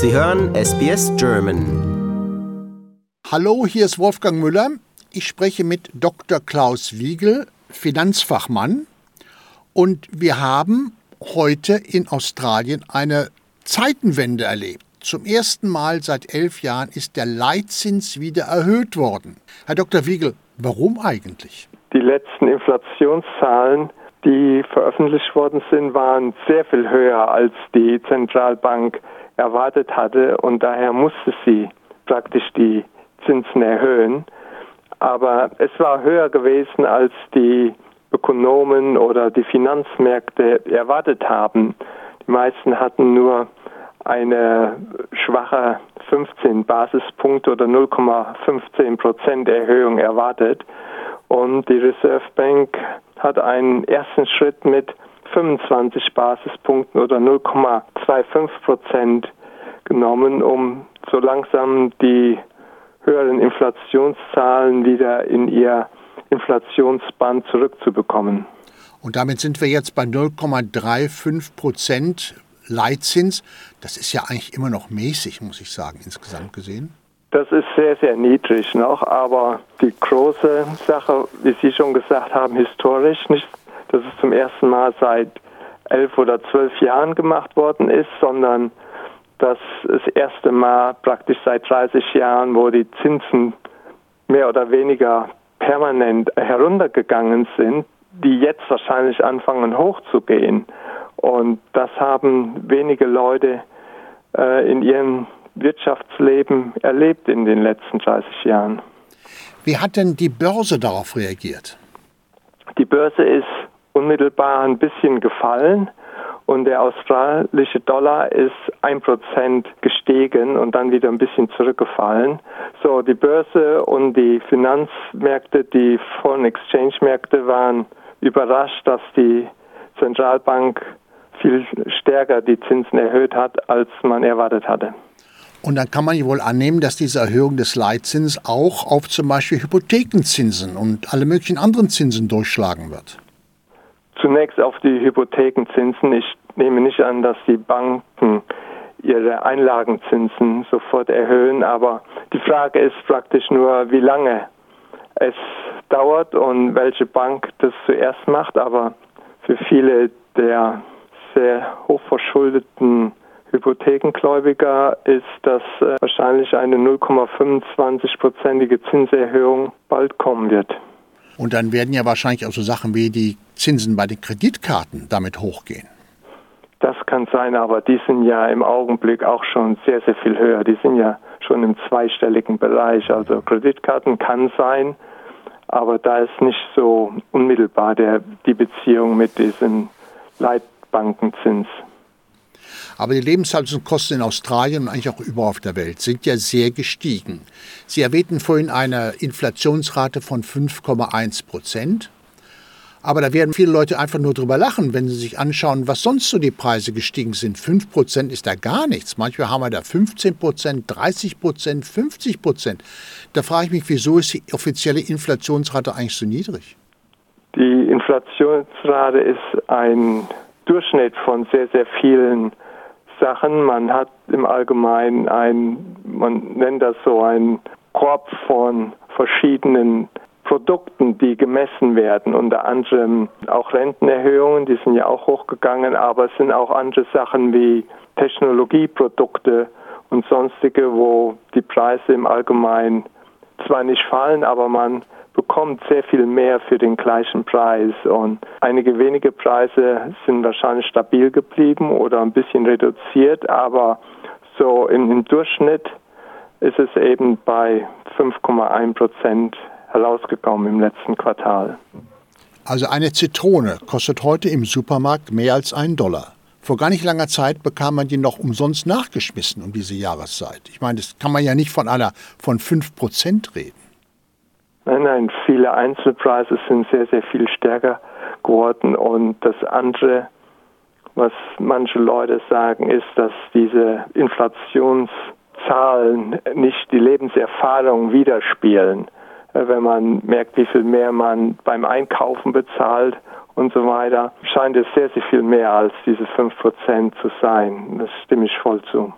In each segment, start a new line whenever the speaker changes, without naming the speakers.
Sie hören SBS German.
Hallo, hier ist Wolfgang Müller. Ich spreche mit Dr. Klaus Wiegel, Finanzfachmann. Und wir haben heute in Australien eine Zeitenwende erlebt. Zum ersten Mal seit elf Jahren ist der Leitzins wieder erhöht worden. Herr Dr. Wiegel, warum eigentlich?
Die letzten Inflationszahlen, die veröffentlicht worden sind, waren sehr viel höher, als die Zentralbank erwartet hatte und daher musste sie praktisch die Zinsen erhöhen. Aber es war höher gewesen, als die Ökonomen oder die Finanzmärkte erwartet haben. Die meisten hatten nur eine schwache 15 Basispunkte oder 0,15 Prozent Erhöhung erwartet. Und die Reserve Bank hat einen ersten Schritt mit 25 Basispunkten oder 0,25 Prozent genommen, um so langsam die höheren Inflationszahlen wieder in ihr Inflationsband zurückzubekommen.
Und damit sind wir jetzt bei 0,35 Prozent Leitzins. Das ist ja eigentlich immer noch mäßig, muss ich sagen, insgesamt gesehen.
Das ist sehr, sehr niedrig noch, aber die große Sache, wie Sie schon gesagt haben, historisch nicht, dass es zum ersten Mal seit elf oder zwölf Jahren gemacht worden ist, sondern dass das erste Mal praktisch seit 30 Jahren, wo die Zinsen mehr oder weniger permanent heruntergegangen sind, die jetzt wahrscheinlich anfangen hochzugehen. Und das haben wenige Leute äh, in ihrem Wirtschaftsleben erlebt in den letzten 30 Jahren.
Wie hat denn die Börse darauf reagiert?
Die Börse ist unmittelbar ein bisschen gefallen und der australische Dollar ist ein Prozent gestiegen und dann wieder ein bisschen zurückgefallen. So, die Börse und die Finanzmärkte, die Foreign Exchange Märkte waren überrascht, dass die Zentralbank viel stärker die Zinsen erhöht hat, als man erwartet hatte.
Und dann kann man wohl annehmen, dass diese Erhöhung des Leitzins auch auf zum Beispiel Hypothekenzinsen und alle möglichen anderen Zinsen durchschlagen wird.
Zunächst auf die Hypothekenzinsen. Ich nehme nicht an, dass die Banken ihre Einlagenzinsen sofort erhöhen, aber die Frage ist praktisch nur, wie lange es dauert und welche Bank das zuerst macht. Aber für viele der sehr hochverschuldeten Hypothekengläubiger ist, dass äh, wahrscheinlich eine 0,25-prozentige Zinserhöhung bald kommen wird.
Und dann werden ja wahrscheinlich auch so Sachen wie die Zinsen bei den Kreditkarten damit hochgehen.
Das kann sein, aber die sind ja im Augenblick auch schon sehr, sehr viel höher. Die sind ja schon im zweistelligen Bereich. Also Kreditkarten kann sein, aber da ist nicht so unmittelbar der, die Beziehung mit diesem Leitbankenzins.
Aber die Lebenshaltungskosten in Australien und eigentlich auch überall auf der Welt sind ja sehr gestiegen. Sie erwähnten vorhin eine Inflationsrate von 5,1 Prozent. Aber da werden viele Leute einfach nur drüber lachen, wenn sie sich anschauen, was sonst so die Preise gestiegen sind. 5 Prozent ist da gar nichts. Manchmal haben wir da 15 Prozent, 30 Prozent, 50 Prozent. Da frage ich mich, wieso ist die offizielle Inflationsrate eigentlich so niedrig?
Die Inflationsrate ist ein Durchschnitt von sehr, sehr vielen Sachen. Man hat im Allgemeinen ein, man nennt das so ein Korb von verschiedenen Produkten, die gemessen werden, unter anderem auch Rentenerhöhungen, die sind ja auch hochgegangen, aber es sind auch andere Sachen wie Technologieprodukte und sonstige, wo die Preise im Allgemeinen zwar nicht fallen, aber man bekommt sehr viel mehr für den gleichen Preis und einige wenige Preise sind wahrscheinlich stabil geblieben oder ein bisschen reduziert, aber so im, im Durchschnitt ist es eben bei 5,1 Prozent herausgekommen im letzten Quartal.
Also eine Zitrone kostet heute im Supermarkt mehr als einen Dollar. Vor gar nicht langer Zeit bekam man die noch umsonst nachgeschmissen um diese Jahreszeit. Ich meine, das kann man ja nicht von einer von 5 Prozent reden.
Nein, nein, viele Einzelpreise sind sehr, sehr viel stärker geworden. Und das andere, was manche Leute sagen, ist, dass diese Inflationszahlen nicht die Lebenserfahrung widerspiegeln. Äh, wenn man merkt, wie viel mehr man beim Einkaufen bezahlt und so weiter, scheint es sehr, sehr viel mehr als diese 5% zu sein. Das stimme ich voll zu.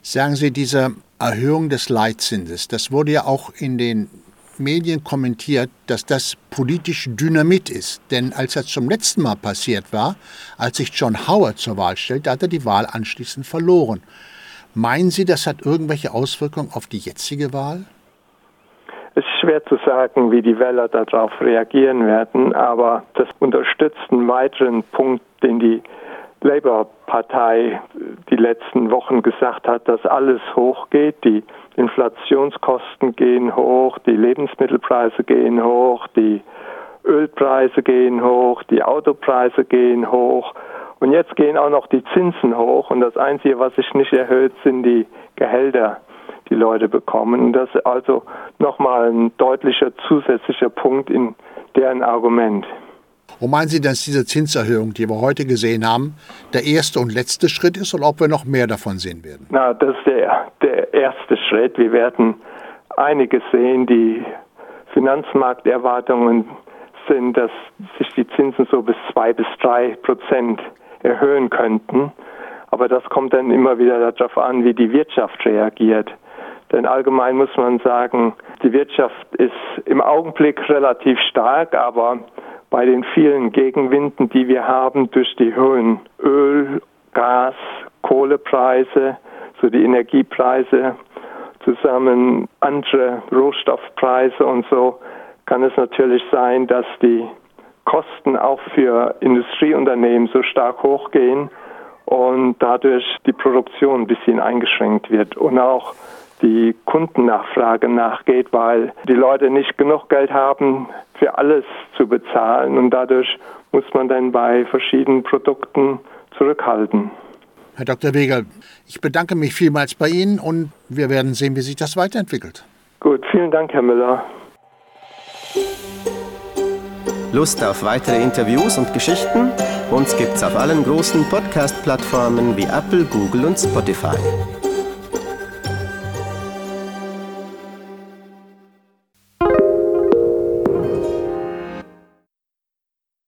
Sagen Sie, diese Erhöhung des Leitzinses, das wurde ja auch in den Medien kommentiert, dass das politisch Dynamit ist. Denn als das zum letzten Mal passiert war, als sich John Howard zur Wahl stellte, hat er die Wahl anschließend verloren. Meinen Sie, das hat irgendwelche Auswirkungen auf die jetzige Wahl?
Es ist schwer zu sagen, wie die Wähler darauf reagieren werden, aber das unterstützt einen weiteren Punkt, den die Labour-Partei die letzten Wochen gesagt hat, dass alles hochgeht. Die Inflationskosten gehen hoch, die Lebensmittelpreise gehen hoch, die Ölpreise gehen hoch, die Autopreise gehen hoch. Und jetzt gehen auch noch die Zinsen hoch. Und das Einzige, was sich nicht erhöht, sind die Gehälter die Leute bekommen. Das ist also nochmal ein deutlicher zusätzlicher Punkt in deren Argument.
Wo meinen Sie, dass diese Zinserhöhung, die wir heute gesehen haben, der erste und letzte Schritt ist oder ob wir noch mehr davon sehen werden?
Na, das ist der, der erste Schritt. Wir werden einiges sehen. Die Finanzmarkterwartungen sind, dass sich die Zinsen so bis zwei bis drei Prozent erhöhen könnten. Aber das kommt dann immer wieder darauf an, wie die Wirtschaft reagiert. Denn allgemein muss man sagen, die Wirtschaft ist im Augenblick relativ stark, aber bei den vielen Gegenwinden, die wir haben durch die hohen Öl, Gas, Kohlepreise, so die Energiepreise zusammen andere Rohstoffpreise und so, kann es natürlich sein, dass die Kosten auch für Industrieunternehmen so stark hochgehen und dadurch die Produktion ein bisschen eingeschränkt wird und auch die Kundennachfrage nachgeht, weil die Leute nicht genug Geld haben, für alles zu bezahlen und dadurch muss man dann bei verschiedenen Produkten zurückhalten.
Herr Dr. Weger, ich bedanke mich vielmals bei Ihnen und wir werden sehen, wie sich das weiterentwickelt.
Gut, vielen Dank, Herr Müller.
Lust auf weitere Interviews und Geschichten? Uns gibt's auf allen großen Podcast-Plattformen wie Apple, Google und Spotify.